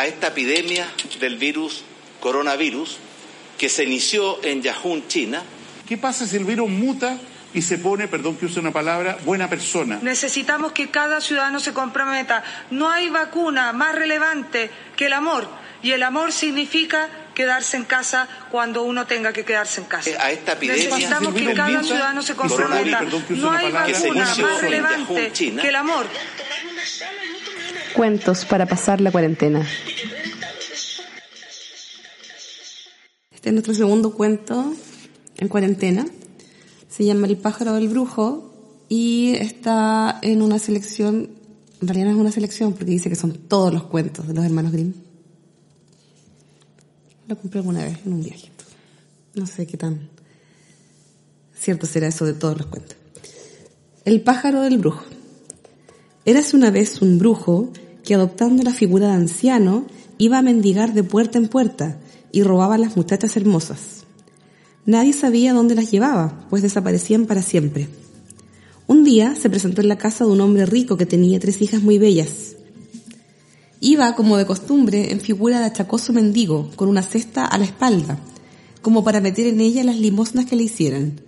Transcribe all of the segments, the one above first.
a esta epidemia del virus coronavirus que se inició en Yahoo, China. ¿Qué pasa si el virus muta y se pone, perdón que use una palabra, buena persona? Necesitamos que cada ciudadano se comprometa. No hay vacuna más relevante que el amor. Y el amor significa quedarse en casa cuando uno tenga que quedarse en casa. A esta epidemia Necesitamos que cada ciudadano se comprometa. No hay vacuna más relevante que el amor. Cuentos para pasar la cuarentena. Este es nuestro segundo cuento en cuarentena. Se llama El pájaro del brujo y está en una selección, en realidad no es una selección porque dice que son todos los cuentos de los hermanos Grimm. Lo compré alguna vez en un viaje. No sé qué tan cierto será eso de todos los cuentos. El pájaro del brujo. Érase una vez un brujo que adoptando la figura de anciano iba a mendigar de puerta en puerta y robaba a las muchachas hermosas. Nadie sabía dónde las llevaba, pues desaparecían para siempre. Un día se presentó en la casa de un hombre rico que tenía tres hijas muy bellas. Iba, como de costumbre, en figura de achacoso mendigo, con una cesta a la espalda, como para meter en ella las limosnas que le hicieran.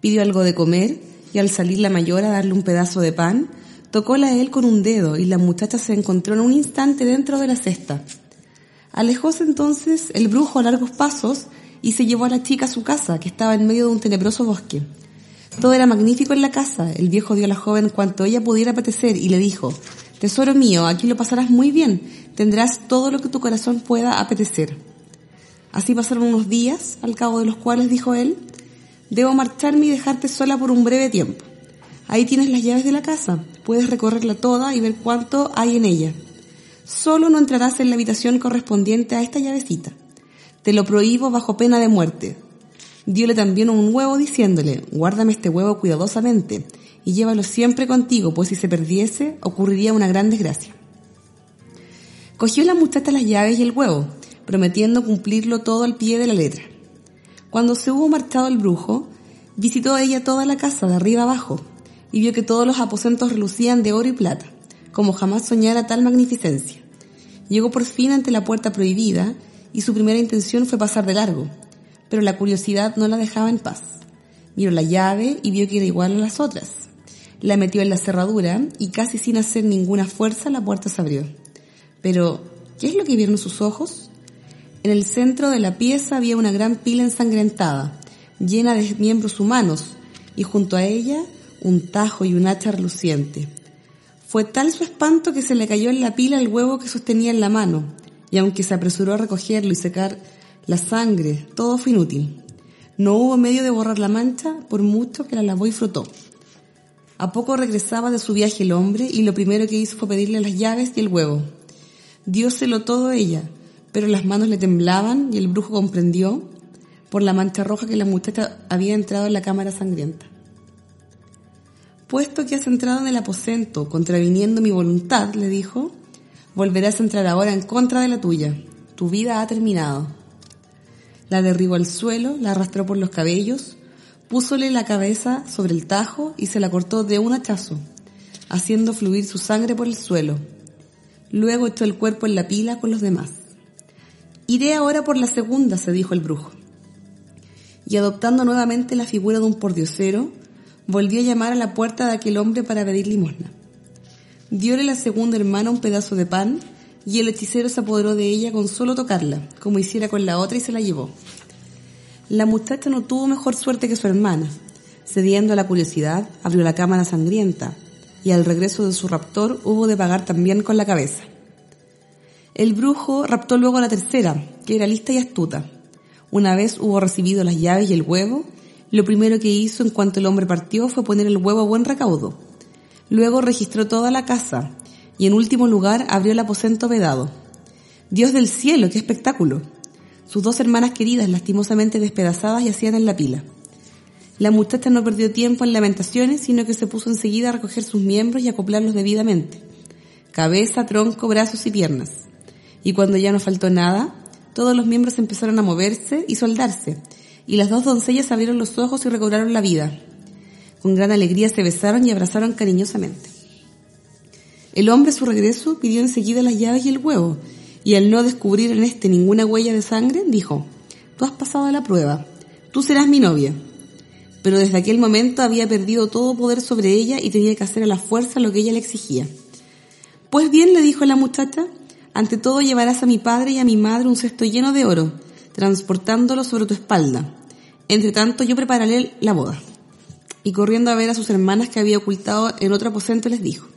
Pidió algo de comer y al salir la mayor a darle un pedazo de pan, tocóla a él con un dedo y la muchacha se encontró en un instante dentro de la cesta. Alejóse entonces el brujo a largos pasos y se llevó a la chica a su casa, que estaba en medio de un tenebroso bosque. Todo era magnífico en la casa. El viejo dio a la joven cuanto ella pudiera apetecer y le dijo, Tesoro mío, aquí lo pasarás muy bien, tendrás todo lo que tu corazón pueda apetecer. Así pasaron unos días, al cabo de los cuales dijo él, Debo marcharme y dejarte sola por un breve tiempo. Ahí tienes las llaves de la casa, puedes recorrerla toda y ver cuánto hay en ella. Solo no entrarás en la habitación correspondiente a esta llavecita. Te lo prohíbo bajo pena de muerte. Diole también un huevo diciéndole, guárdame este huevo cuidadosamente y llévalo siempre contigo, pues si se perdiese ocurriría una gran desgracia. Cogió la muchacha las llaves y el huevo, prometiendo cumplirlo todo al pie de la letra. Cuando se hubo marchado el brujo, visitó ella toda la casa de arriba abajo y vio que todos los aposentos relucían de oro y plata, como jamás soñara tal magnificencia. Llegó por fin ante la puerta prohibida y su primera intención fue pasar de largo, pero la curiosidad no la dejaba en paz. Miró la llave y vio que era igual a las otras. La metió en la cerradura y casi sin hacer ninguna fuerza la puerta se abrió. Pero, ¿qué es lo que vieron sus ojos? En el centro de la pieza había una gran pila ensangrentada, llena de miembros humanos, y junto a ella un tajo y un hacha reluciente. Fue tal su espanto que se le cayó en la pila el huevo que sostenía en la mano, y aunque se apresuró a recogerlo y secar la sangre, todo fue inútil. No hubo medio de borrar la mancha por mucho que la lavó y frotó. A poco regresaba de su viaje el hombre y lo primero que hizo fue pedirle las llaves y el huevo. Dióselo todo ella, pero las manos le temblaban y el brujo comprendió por la mancha roja que la muchacha había entrado en la cámara sangrienta. Puesto que has entrado en el aposento contraviniendo mi voluntad, le dijo, volverás a entrar ahora en contra de la tuya. Tu vida ha terminado. La derribó al suelo, la arrastró por los cabellos, púsole la cabeza sobre el tajo y se la cortó de un hachazo, haciendo fluir su sangre por el suelo. Luego echó el cuerpo en la pila con los demás. Iré ahora por la segunda, se dijo el brujo. Y adoptando nuevamente la figura de un pordiosero, volvió a llamar a la puerta de aquel hombre para pedir limosna. Diole la segunda hermana un pedazo de pan y el hechicero se apoderó de ella con solo tocarla, como hiciera con la otra y se la llevó. La muchacha no tuvo mejor suerte que su hermana. Cediendo a la curiosidad, abrió la cámara sangrienta y al regreso de su raptor hubo de pagar también con la cabeza. El brujo raptó luego a la tercera, que era lista y astuta. Una vez hubo recibido las llaves y el huevo, lo primero que hizo en cuanto el hombre partió fue poner el huevo a buen recaudo. Luego registró toda la casa y en último lugar abrió el aposento vedado. Dios del cielo, qué espectáculo. Sus dos hermanas queridas lastimosamente despedazadas yacían en la pila. La muchacha no perdió tiempo en lamentaciones, sino que se puso enseguida a recoger sus miembros y acoplarlos debidamente. Cabeza, tronco, brazos y piernas. Y cuando ya no faltó nada, todos los miembros empezaron a moverse y soldarse, y las dos doncellas abrieron los ojos y recobraron la vida. Con gran alegría se besaron y abrazaron cariñosamente. El hombre a su regreso pidió enseguida las llaves y el huevo, y al no descubrir en este ninguna huella de sangre, dijo, tú has pasado la prueba, tú serás mi novia. Pero desde aquel momento había perdido todo poder sobre ella y tenía que hacer a la fuerza lo que ella le exigía. Pues bien, le dijo la muchacha, ante todo llevarás a mi padre y a mi madre un cesto lleno de oro, transportándolo sobre tu espalda. Entre tanto, yo prepararé la boda. Y corriendo a ver a sus hermanas que había ocultado en otro aposento, les dijo,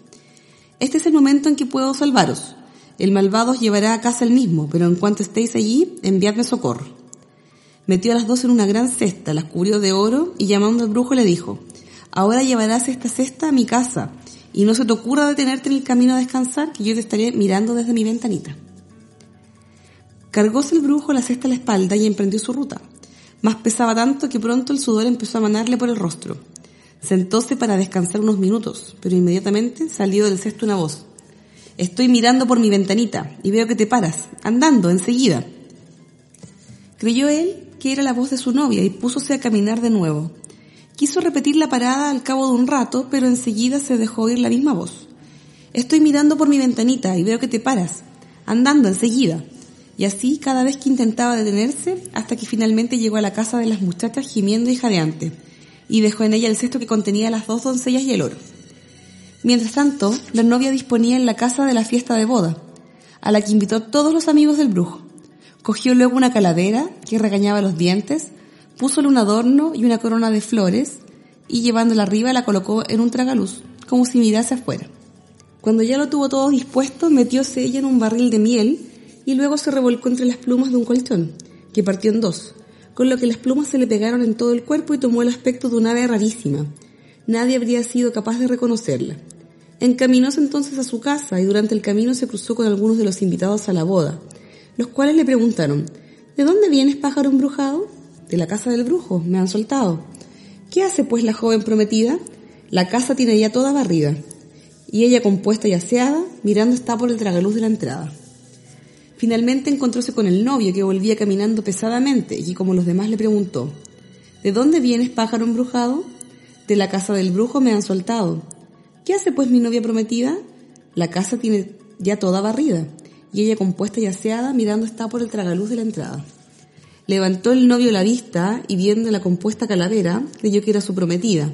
Este es el momento en que puedo salvaros. El malvado os llevará a casa el mismo, pero en cuanto estéis allí, enviadme socorro. Metió a las dos en una gran cesta, las cubrió de oro y llamando al brujo le dijo, Ahora llevarás esta cesta a mi casa y no se te ocurra detenerte en el camino a descansar, que yo te estaré mirando desde mi ventanita. Cargóse el brujo la cesta a la espalda y emprendió su ruta. Más pesaba tanto que pronto el sudor empezó a manarle por el rostro. Sentóse para descansar unos minutos, pero inmediatamente salió del cesto una voz. Estoy mirando por mi ventanita y veo que te paras, andando, enseguida. Creyó él que era la voz de su novia y púsose a caminar de nuevo. Quiso repetir la parada al cabo de un rato, pero enseguida se dejó oír la misma voz. Estoy mirando por mi ventanita y veo que te paras, andando enseguida. Y así cada vez que intentaba detenerse, hasta que finalmente llegó a la casa de las muchachas gimiendo y jadeante, y dejó en ella el cesto que contenía las dos doncellas y el oro. Mientras tanto, la novia disponía en la casa de la fiesta de boda, a la que invitó todos los amigos del brujo. Cogió luego una calavera que regañaba los dientes, púsole un adorno y una corona de flores, y llevándola arriba la colocó en un tragaluz, como si mirase afuera. Cuando ya lo tuvo todo dispuesto, metióse ella en un barril de miel y luego se revolcó entre las plumas de un colchón, que partió en dos, con lo que las plumas se le pegaron en todo el cuerpo y tomó el aspecto de una ave rarísima. Nadie habría sido capaz de reconocerla. Encaminóse entonces a su casa y durante el camino se cruzó con algunos de los invitados a la boda, los cuales le preguntaron, ¿De dónde vienes, pájaro embrujado? De la casa del brujo, me han soltado. ¿Qué hace pues la joven prometida? La casa tiene ya toda barrida, y ella compuesta y aseada, mirando está por el tragaluz de la entrada. Finalmente encontróse con el novio que volvía caminando pesadamente y como los demás le preguntó, ¿De dónde vienes, pájaro embrujado? De la casa del brujo me han soltado. ¿Qué hace pues mi novia prometida? La casa tiene ya toda barrida, y ella compuesta y aseada, mirando está por el tragaluz de la entrada. Levantó el novio la vista y viendo la compuesta calavera, creyó que era su prometida,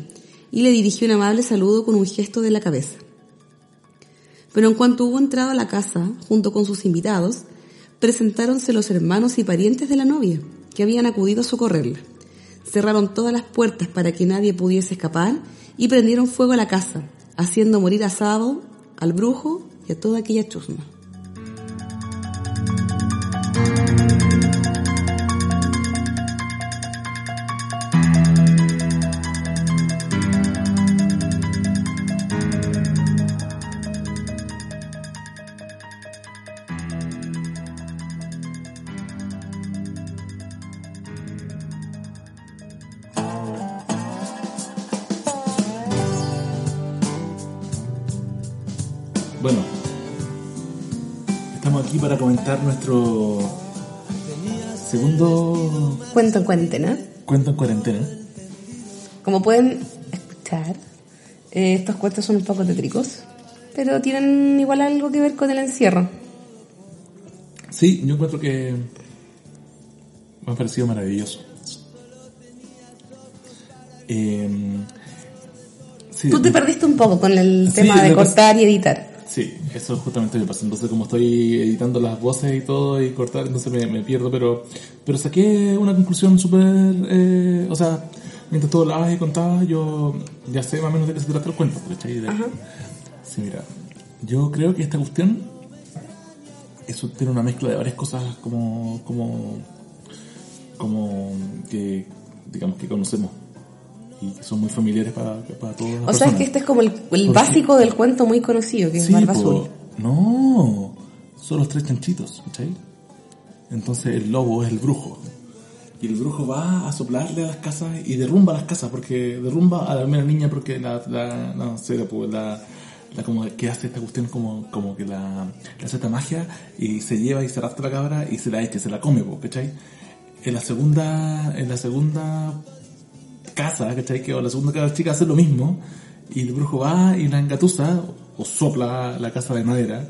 y le dirigió un amable saludo con un gesto de la cabeza. Pero en cuanto hubo entrado a la casa, junto con sus invitados, presentáronse los hermanos y parientes de la novia, que habían acudido a socorrerla. Cerraron todas las puertas para que nadie pudiese escapar y prendieron fuego a la casa, haciendo morir a Sabo, al brujo y a toda aquella chusma. Comentar nuestro segundo Cuento en cuarentena. cuento en cuarentena. Como pueden escuchar, eh, estos cuentos son un poco tétricos, pero tienen igual algo que ver con el encierro. Sí, yo encuentro que me ha parecido maravilloso. Eh, sí, Tú te perdiste un poco con el Sí, tema de que cortar y editar. Sí, eso justamente me pasa. Entonces, como estoy editando las voces y todo y cortar, entonces me, me pierdo, pero pero saqué una conclusión súper... eh, o sea, mientras tú hablabas y contabas, yo ya sé más o menos de qué se trata el cuento, ¿cachai? Sí, mira, yo creo que esta cuestión eso tiene una mezcla de varias cosas como como como que digamos que conocemos y que son muy familiares para, para todos O sea, es que este es como el, el básico del cuento muy conocido, que es Sí, Barba po. Azul. No, son los tres chanchitos, ¿cachai? Entonces el lobo es el brujo. Y el brujo va a soplarle a las casas y derrumba las casas, porque derrumba a la primera niña porque la, la no sé, pues la, la como que hace esta cuestión como, como que la, le hace esta magia y se lleva y se arrastra la cabra y se la echa, se la come, po, ¿cachai? En la segunda, en la segunda casa, ¿cachai? Que o la segunda casa chica hace lo mismo y el brujo va y la engatusa o sopla la casa de madera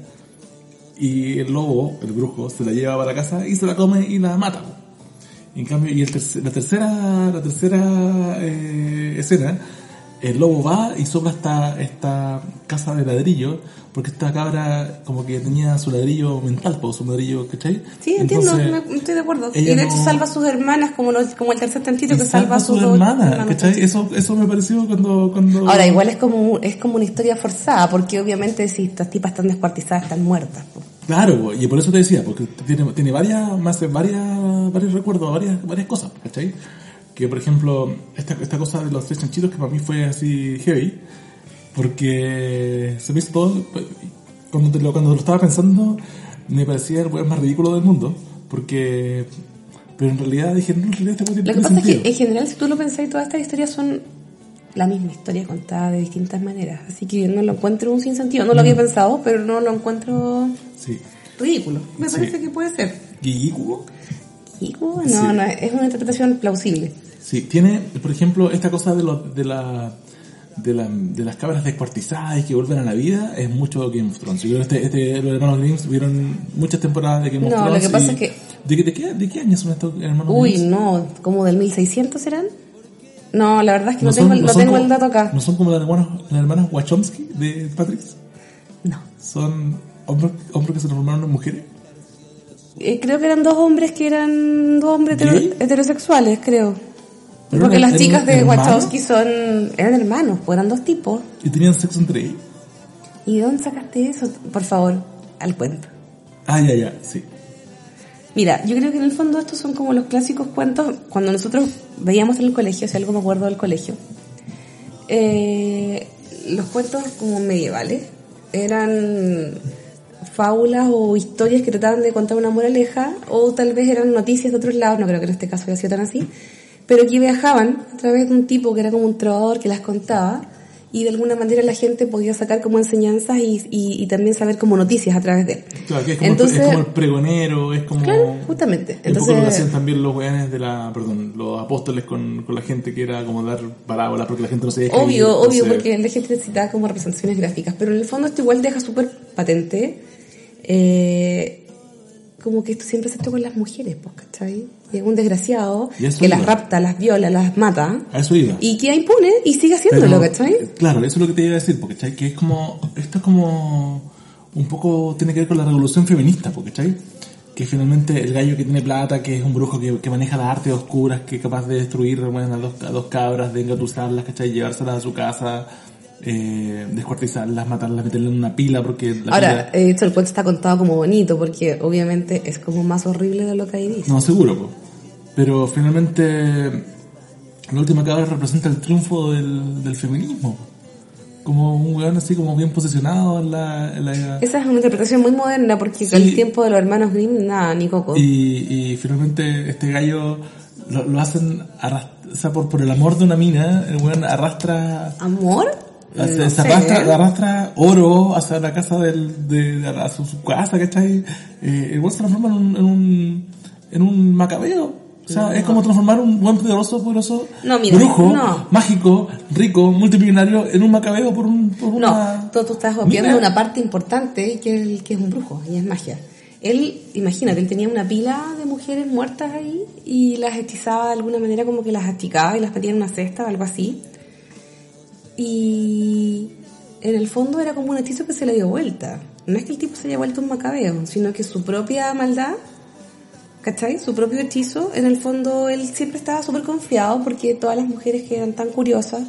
y el lobo, el brujo, se la lleva para la casa y se la come y la mata. En cambio, y el la tercera, la tercera eh, escena, el lobo va y sopla esta, esta casa de ladrillo, porque esta cabra como que tenía su ladrillo mental, po, su ladrillo, ¿cachai? Sí, entiendo, Entonces, me- estoy de acuerdo. Y de hecho no- salva a sus hermanas como, los- como el tercer tantito que salva a su sus dos hermana, hermanos. ¿cachai? Eso, eso me pareció cuando, cuando... Ahora, igual es como, es como una historia forzada, porque obviamente si estas tipas están descuartizadas, están muertas. po. Claro, y por eso te decía, porque tiene, tiene varias, más, varias, varios recuerdos, varias, varias cosas, ¿cachai? Que por ejemplo, esta, esta cosa de los tres chanchitos que para mí fue así heavy, porque se me hizo todo, cuando, te lo, cuando lo estaba pensando, me parecía el weón más ridículo del mundo, porque, pero en realidad dije, no, en realidad este Lo que pasa es sentido. que en general, si tú lo pensás, todas estas historias son la misma historia contada de distintas maneras. Así que no lo encuentro un sinsentido. No lo Mm. había pensado, pero no lo encuentro Sí. ridículo. Me Sí. parece que puede ser. Guiguo, no, Sí. no, es una interpretación plausible. Sí, tiene, por ejemplo, esta cosa de, lo- de la de, la, de las cabras descuartizadas y que vuelven a la vida es mucho Game of Thrones. Yo este, este, los hermanos Grimm vieron muchas temporadas de Game of No, lo Thrones. que pasa es que- ¿De, qué- de, qué, ¿De qué año son estos hermanos Uy, Grimm? no, como del 1600 serán. No, la verdad es que no, tengo, el- no son tengo como- el dato acá. ¿No son como las hermanas, las hermanas Wachowski de Patrick? No. ¿Son hombres, hombres que se transformaron en mujeres? Eh, creo que eran dos hombres que eran dos hombres heterosexuales, creo. ¿Pero Porque eran- las chicas de hermanos? Wachowski son eran hermanos, pues eran dos tipos. ¿Y tenían sexo entre ellos? ¿Y de dónde sacaste eso? Por favor, al cuento. Ah, ya, ya, sí. Mira, yo creo que en el fondo estos son como los clásicos cuentos cuando nosotros veíamos en el colegio, si algo me acuerdo del colegio. Eh, los cuentos como medievales eran fábulas o historias que trataban de contar una moraleja o tal vez eran noticias de otros lados, no creo que en este caso haya sido tan así, pero que viajaban a través de un tipo que era como un trovador que las contaba y de alguna manera la gente podía sacar como enseñanzas y, y- y también saber como noticias a través de él. Claro, que es como, Entonces, es como el pregonero, es como... Claro, justamente. Un poco lo Entonces- hacían también los weones de la, perdón, los apóstoles con, con la gente que era como dar parábolas porque la gente no se deja ir, Obvio, obvio, entonces- porque el gente necesitaba como representaciones gráficas, pero en el fondo esto igual deja súper patente, eh, como que esto siempre se toca con las mujeres, pues, ¿cachai? Y es un desgraciado que las rapta, las viola, las mata, A eso iba. y queda impune y sigue haciéndolo, Pero, ¿cachai? Claro, eso es lo que te iba a decir, porque ¿cachai? que es como, esto es como, un poco tiene que ver con la revolución feminista, porque ¿cachai? que finalmente el gallo que tiene plata, que es un brujo que, que maneja las artes oscuras, que es capaz de destruir bueno, a, dos, a dos cabras, de engatusarlas, ¿cachai? llevárselas a su casa, eh, descuartizarlas, matarlas, meterlas en una pila, porque la Ahora, pila- eh, esto el cuento está contado como bonito, porque obviamente es como más horrible de lo que ahí dice. No, seguro, po. pero finalmente la última cabra representa el triunfo del, del feminismo. po. Como un weón así como bien posicionado en la... en la- Esa es una interpretación muy moderna, porque Sí. el tiempo de los hermanos Grimm, nada, ni coco. y, y finalmente este gallo lo, lo hacen arrast- o sea, por, por el amor de una mina, el weón arrastra... ¿Amor? Hace- No se sé. arrastra, arrastra oro hacia la casa del, de, a su, su casa, ¿cachai? Eh, el weón se transforma en un, en un, en un macabeo. O sea, es como transformar un buen poderoso, poderoso No, mira, brujo, no. mágico, rico, multimillonario, en un macabeo por, un, por una... No, tú, tú estás obviando una parte importante que es, el, que es un brujo y es magia. Él, imagínate, él tenía una pila de mujeres muertas ahí y las hechizaba de alguna manera como que las achicaba y las metía en una cesta o algo así. Y en el fondo era como un hechizo que se le dio vuelta. No es que el tipo se haya vuelto un macabeo, sino que su propia maldad, ¿cachai? Su propio hechizo, en el fondo él siempre estaba súper confiado porque todas las mujeres que eran tan curiosas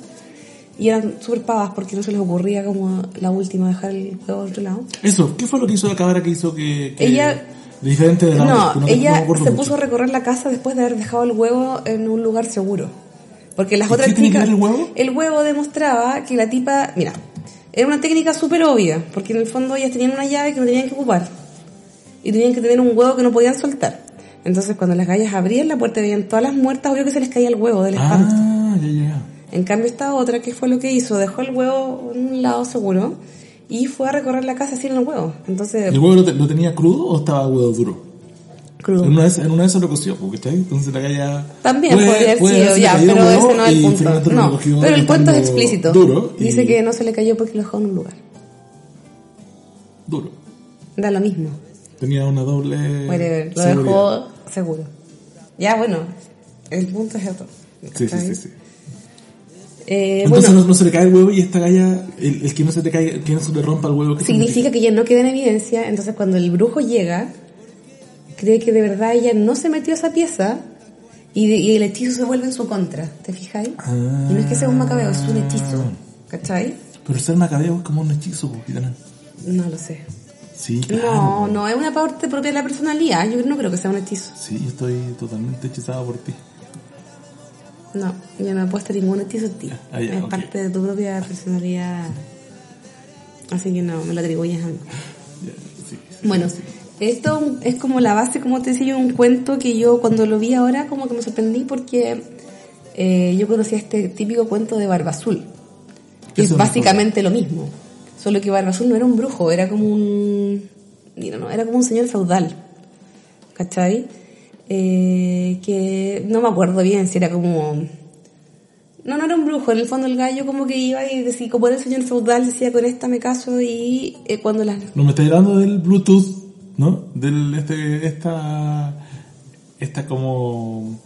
y eran súper pavas porque no se les ocurría como la última dejar el huevo al otro lado. Eso, ¿qué fue lo que hizo la cabra que hizo que... que- Ella- Diferente de la No, te- ella se mucho. puso a recorrer la casa después de haber dejado el huevo en un lugar seguro. Porque las ¿Y otras chicas... el huevo? El huevo demostraba que la tipa... Mira, era una técnica súper obvia, porque en el fondo ellas tenían una llave que no tenían que ocupar. Y tenían que tener un huevo que no podían soltar. Entonces cuando las gallas abrían la puerta y veían todas las muertas, obvio que se les caía el huevo del espanto. Ah, ya, ya, ya. En cambio esta otra, que fue lo que hizo? Dejó el huevo en un lado seguro y fue a recorrer la casa sin el huevo. Entonces, ¿El huevo lo, te- lo tenía crudo o estaba huevo duro? Crudo. En una vez, en una vez se lo coció, ¿cachai? Entonces la galla... También puede- podría haber sido, ya, pero ese no es el punto. No, pero el cuento es explícito. Duro. y- Dice que no se le cayó porque lo dejó en un lugar. Duro. Da lo mismo. Tenía una doble. Whatever, lo seguridad. dejó seguro. Ya, bueno, el punto es otro. Sí, sí, sí. sí. Eh, Entonces bueno, no, no se le cae el huevo y esta galla, el, el que no se te cae, el que no se te rompa el huevo. ¿qué significa que ya no queda en evidencia, entonces cuando el brujo llega, cree que de verdad ella no se metió a esa pieza y, de- y el hechizo se vuelve en su contra, ¿te fijáis? Ah. Y no es que sea un macabeo, es un hechizo, ¿cachai? Pero ser macabeo es como un hechizo, gitana. No lo sé. Sí, claro. No, no, es una parte propia de la personalidad, yo no creo que sea un hechizo. Sí, yo estoy totalmente hechizado por ti. No, yo no he puesto ningún hechizo en ti. Ah, es ok. parte de tu propia personalidad. Así que no, me lo atribuyes a mí. Ya, sí, sí. Bueno, esto es como la base, como te decía un cuento que yo cuando lo vi ahora como que me sorprendí porque eh, yo conocía este típico cuento de Barba Azul, que es me básicamente lo mismo, solo que Barba Azul no era un brujo, era como un, mira, no, era como un señor feudal, ¿cachai? Eh, que no me acuerdo bien si era como... No, no era un brujo, en el fondo el gallo como que iba y decía, como era el señor feudal, decía con esta me caso y eh, cuando las No me estáis hablando del Bluetooth, ¿no? Del, este, esta, esta como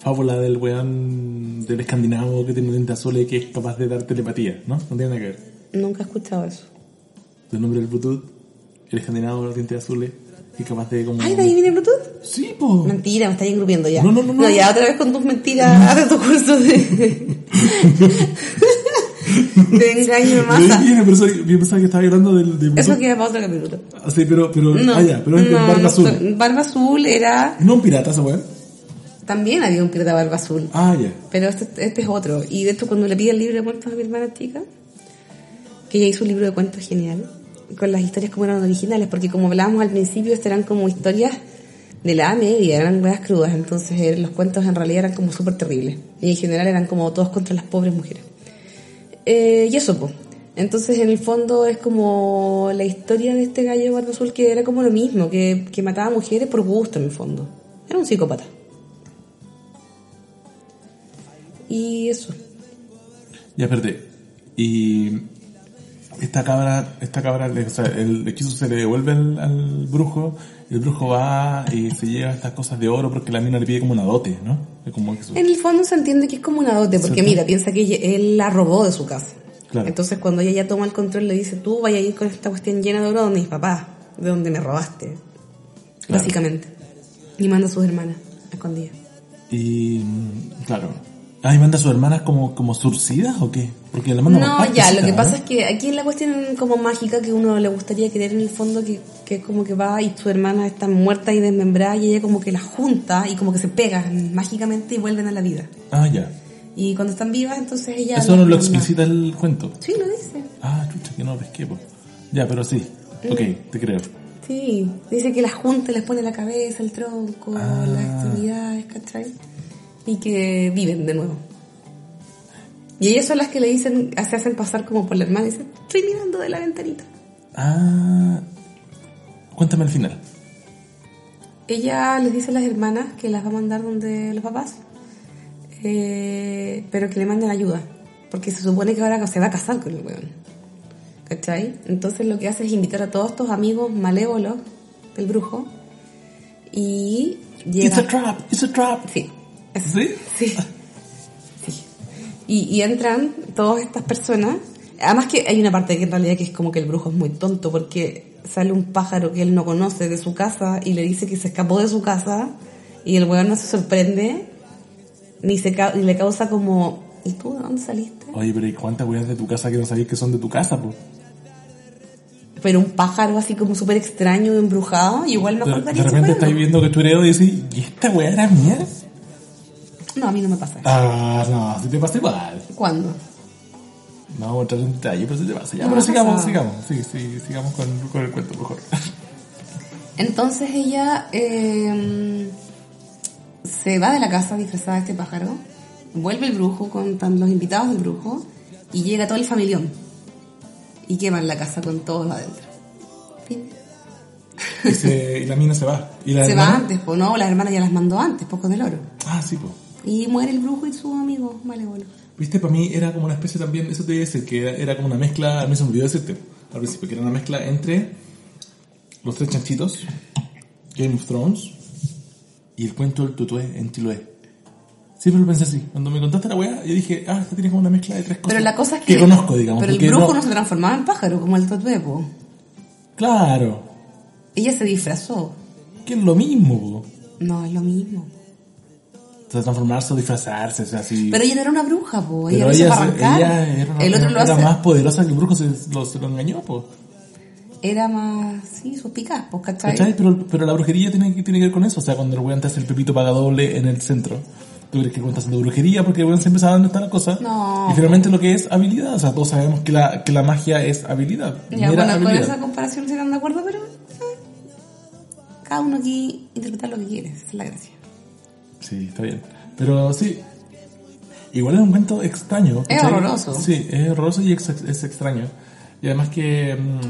fábula del weón del escandinavo que tiene lentes azules y que es capaz de dar telepatía, ¿no? No tiene nada que ver. Nunca he escuchado eso. Del nombre del Bluetooth, el escandinavo de los dientes azules y capaz de como... Ay, ¿de ahí viene Bluetooth? Sí, po. Mentira, me estáis engrupiendo ya. No, no, no, no. ya otra vez con tus mentiras, haz tu curso de... de engaño Yo dije, soy- yo pensaba que estaba hablando del de Eso queda para otro capítulo. Ah, sí, pero, pero, No, ah, ya, pero es no, Barba no, Azul. Barba Azul era... No un pirata esa weón. También había un pirata Barba Azul. Ah, ya. Pero este, este es otro. Y de hecho, cuando le pide el libro de cuentos a mi hermana chica, que ella hizo un libro de cuentos genial, con las historias como eran originales, porque como hablábamos al principio, estas eran como historias de la media, eran weas crudas, entonces eh, los cuentos en realidad eran como súper terribles. Y en general eran como todos contra las pobres mujeres. Eh, y eso, pues. Entonces, en el fondo, es como la historia de este gallo barba azul que era como lo mismo, que, que mataba mujeres por gusto, en el fondo. Era un psicópata. Y eso. Ya, espérate. Y esta cabra, esta cabra, le- o sea, el hechizo se le devuelve al, al brujo, el brujo va y se lleva estas cosas de oro porque la mina le pide como una dote, ¿no? Como En el fondo se entiende que es como una dote, porque ¿Cierto? mira, piensa que ella- él la robó de su casa. Claro. Entonces cuando ella ya toma el control le dice, tú vaya a ir con esta cuestión llena de oro donde mis papás, de donde me robaste, Claro. básicamente. Y manda a sus hermanas escondidas. Y, mm, claro. Ah, ¿y manda a sus hermanas como, como surcidas o qué? Porque la manda No, ya, lo que ¿no? pasa es que aquí en la cuestión como mágica que uno le gustaría creer en el fondo que, que es como que va y sus hermanas están muertas y desmembradas y ella como que las junta y como que se pegan mágicamente y vuelven a la vida. Ah, ya. Y cuando están vivas, entonces ella... Eso no lo explicita el cuento. Sí, lo dice. Ah, chucha, que no lo pesqué, po. Ya, pero sí. Mm. Ok, te creo. Sí, dice que las junta, y les pone la cabeza, el tronco, Ah. las extremidades, ¿cachai? Y que viven de nuevo. Y ellas son las que le dicen, se hacen pasar como por la hermana y dicen, estoy mirando de la ventanita. Ah. Cuéntame el final. Ella les dice a las hermanas que las va a mandar donde los papás, eh, pero que le manden ayuda, porque se supone que ahora se va a casar con el weón. ¿Cachai? Entonces lo que hace es invitar a todos estos amigos malévolos del brujo y llega... It's a trap, it's a trap. Sí. ¿Sí? Sí. Sí. Y, y entran todas estas personas. Además que hay una parte que en realidad que es como que el brujo es muy tonto porque sale un pájaro que él no conoce de su casa y le dice que se escapó de su casa y el weón no se sorprende ni, se ca- ni le causa como ¿y tú de dónde saliste? Oye, pero ¿y cuántas weas de tu casa que no sabéis que son de tu casa, po? Pero un pájaro así como súper extraño, embrujado, y igual me De, de repente estáis viendo que tú eres y decís, ¿y esta wea era mía? No, a mí no me pasa. Ah, no, si te pasa igual. ¿Cuándo? No vamos a entrar en detalle, pero si te pasa. Ya, No pero sigamos, sigamos. Sí, sí, sigamos con, con el cuento mejor. Entonces ella eh, se va de la casa disfrazada de este pájaro, vuelve el brujo con tan- los invitados del brujo y llega todo el familión y queman la casa con todos adentro. Fin. Y, se- y la mina se va. ¿Y la Se va antes, pues no, las hermanas ya las mandó antes, pues con el oro. Ah, sí, pues. Y muere el brujo y su amigo malévolo. Viste, para mí era como una especie también, eso te iba a decir, que era, era como una mezcla, a mí se me olvidó decirte al principio, que era una mezcla entre Los tres chanchitos, Game of Thrones y el cuento del tutué en Chiloé. Siempre lo pensé así. Cuando me contaste la weá, yo dije, ah, esta tiene como una mezcla de tres cosas. Pero la cosa es que... conozco, digamos. Pero el brujo no... no- se transformaba en pájaro como el totué, po. Claro, Ella se disfrazó. que es lo mismo, po. No, es lo mismo. Transformarse o disfrazarse, o sea, así. Pero ella no era una bruja, po. Ella ella, se- ella era, una- el otro lo era más poderosa que el brujo, se lo, se lo engañó, po. Era más... Sí, suspicaz, pues, ¿cachai? ¿Cachai? Pero, pero la brujería tiene, que- tiene que ver con eso. O sea, cuando el weón te hace el pepito paga doble en el centro, tú crees que está haciendo brujería porque el weón siempre sabe dónde está la cosa. No. Y finalmente lo que es habilidad. O sea, todos sabemos que la, que la magia es habilidad. Ya, bueno, con habilidad. esa comparación sí están de acuerdo, pero... eh, Cada uno aquí interpreta lo que quiere, es la gracia. Sí, está bien. Pero sí. Igual es un cuento extraño. Es horroroso. Sí, es horroroso y ex- es extraño. Y además que... mm,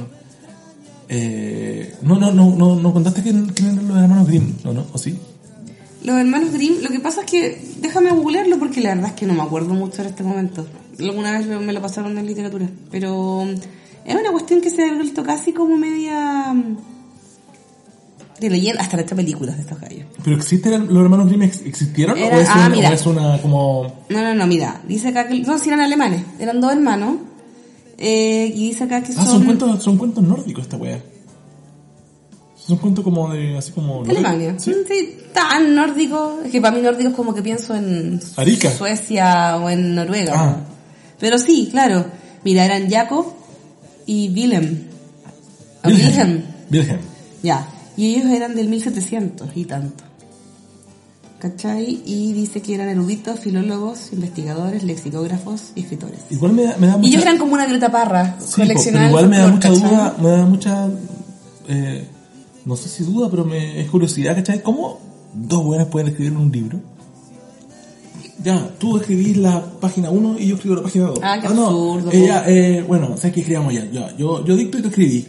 eh, no, no, no, no, no contaste quién, quién eran los hermanos Grimm, ¿no? no? ¿O sí? Los hermanos Grimm, lo que pasa es que, déjame googlearlo porque la verdad es que no me acuerdo mucho en este momento. Alguna vez me lo pasaron en literatura, pero mm, es una cuestión que se ha vuelto casi como media mm, de leyenda, hasta esta películas de estos gallos. ¿Pero existen los hermanos Grimm? ex- ¿Existieron? Era- ¿O, es ah, un- mira. o es una como... No, no, no, mira, dice acá que, no, si eran alemanes, eran dos hermanos, eh, y dice acá que Ah, son, son cuentos, son cuentos nórdicos esta wea. Son cuentos como de, así como... Alemania. Sí. Sí, tan nórdico, es que para mí nórdico es como que pienso en Arica. Suecia o en Noruega. Ah. Pero sí, claro. Mira, eran Jacob y Willem. Wilhelm. Wilhelm. Wilhelm. Ya. Y ellos eran del 1700 y tanto. ¿Cachai? Y dice que eran eruditos, filólogos, investigadores, lexicógrafos y escritores. Igual me da, me da Y mucha... ellos eran como una Violeta Parra, Sí, coleccionaban igual me da mucha duda, me da mucha... eh, no sé si duda, pero me es curiosidad, ¿cachai? ¿Cómo dos buenas pueden escribir un libro? Ya, tú escribís la página 1 y yo escribo la página 2. Ah, qué no, absurdo, eh, ya, eh, bueno, sabes que escribamos ya, ya, yo, yo dicto y tú escribís.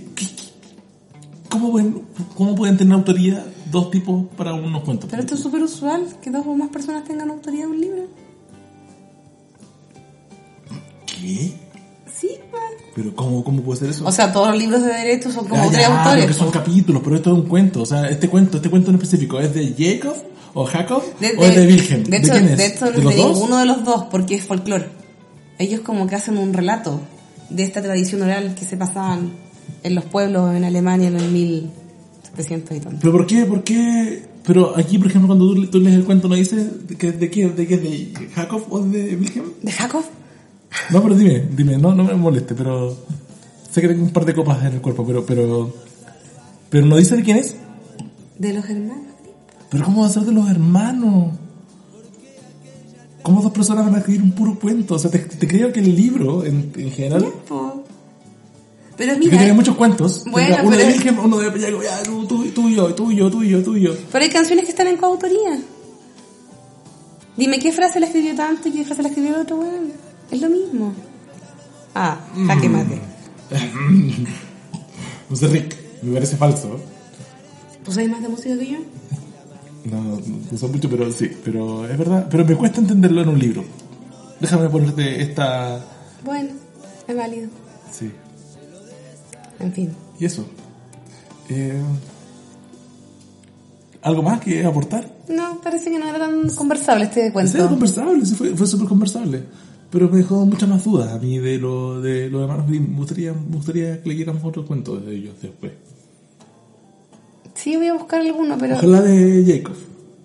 ¿Qué- qué- ¿Cómo pueden, ¿Cómo pueden tener autoría dos tipos para unos cuentos? Pero esto es súper usual, que dos o más personas tengan autoría de un libro. ¿Qué? Sí, pues. ¿Pero cómo, cómo puede ser eso? O sea, todos los libros de derecho son como tres autores. que son capítulos, pero esto es un cuento. O sea, este cuento, este cuento en específico, ¿es de Jacob o Jacob De, o es de Wilhelm? De hecho, quién es? de hecho es los de dos? ninguno de los dos, porque es folclore. Ellos como que hacen un relato de esta tradición oral que se pasaban en los pueblos en Alemania en el 1700 y tanto. ¿Pero por qué? ¿Por qué? Pero aquí, por ejemplo, cuando tú, tú lees el cuento, ¿no dice que, de qué de qué es de Jacob o de Wilhelm? ¿De Jacob? No, pero dime, dime, no, no me moleste, pero sé que tengo un par de copas en el cuerpo, pero, pero, pero no dice de quién es. De los hermanos. Pero ¿cómo va a ser de los hermanos? ¿Cómo dos personas van a escribir un puro cuento? O sea, te, te creo que el libro, en, en general, Po. Pero mira, tiene muchos cuentos. Bueno, uno pero de Wilhelm, uno de ya, tú, tú, tú y yo, tú y yo, tú y yo, tú y yo. pero hay canciones que están en coautoría. Dime qué frase la escribió tanto y qué frase la escribió el otro, weón. Es lo mismo. Ah, jaque mate. No sé, Rick, me parece falso. ¿Tú sabes más de música que yo? No, no, no sé mucho, pero sí, pero es verdad. Pero me cuesta entenderlo en un libro. Déjame ponerte esta... Bueno, es válido. Sí, En fin. y eso. Eh, ¿Algo más que aportar? No, parece que no era tan conversable este cuento. Sí, era conversable, sí, fue, fue súper conversable. Pero me dejó muchas más dudas a mí de lo de los hermanos Grimm. Me gustaría, me gustaría que leyéramos otro cuento de ellos después. Sí, voy a buscar alguno, pero... Ojalá de Jacob,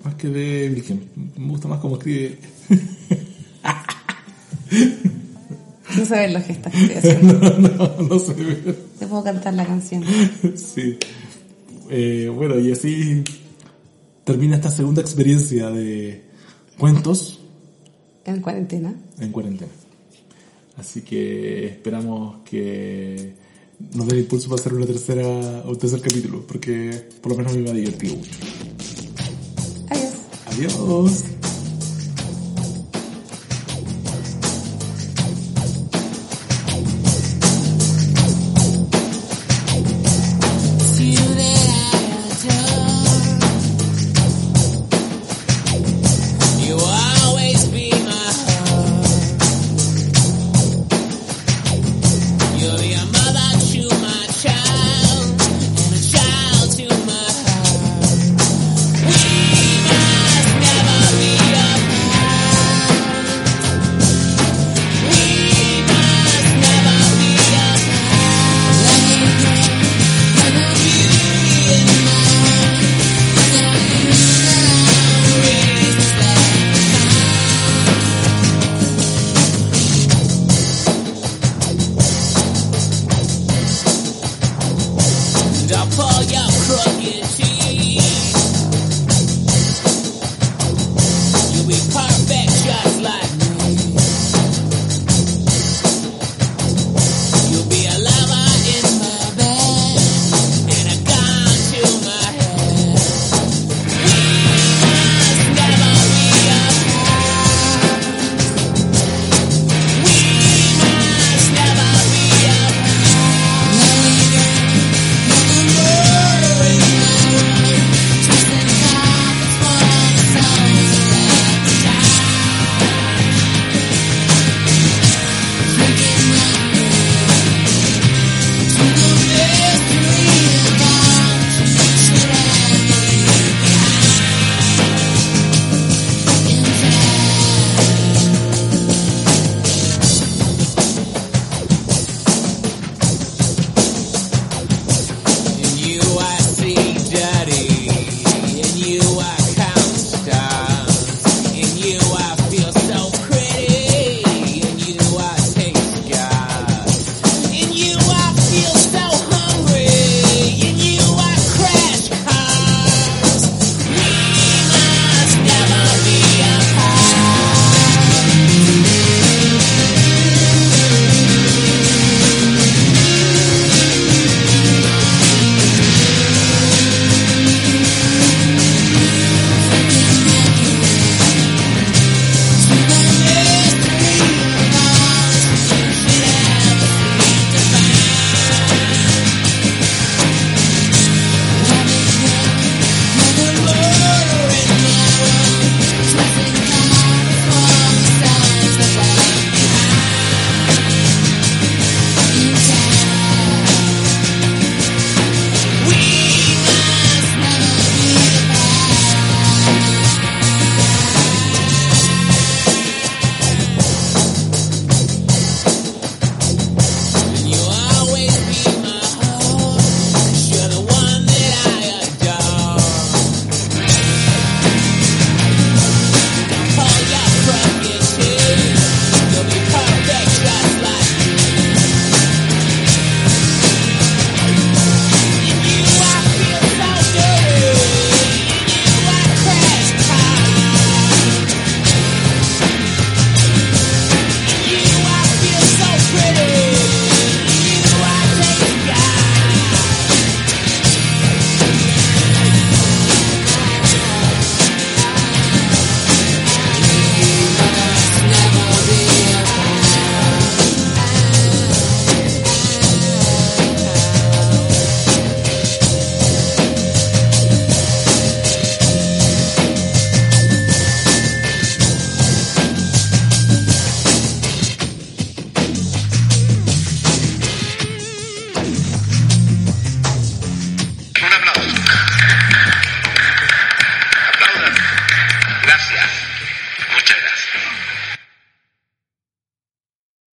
más que de Wilhelm. Me gusta más cómo escribe. No se ven los gestos que haciendo. no, no sé. Te puedo cantar la canción. Sí. Eh, bueno, y así termina esta segunda experiencia de cuentos En cuarentena. en cuarentena. Así que esperamos que nos dé impulso para hacer una tercera o un tercer capítulo, porque por lo menos a mí me ha divertido mucho. Adiós. Adiós.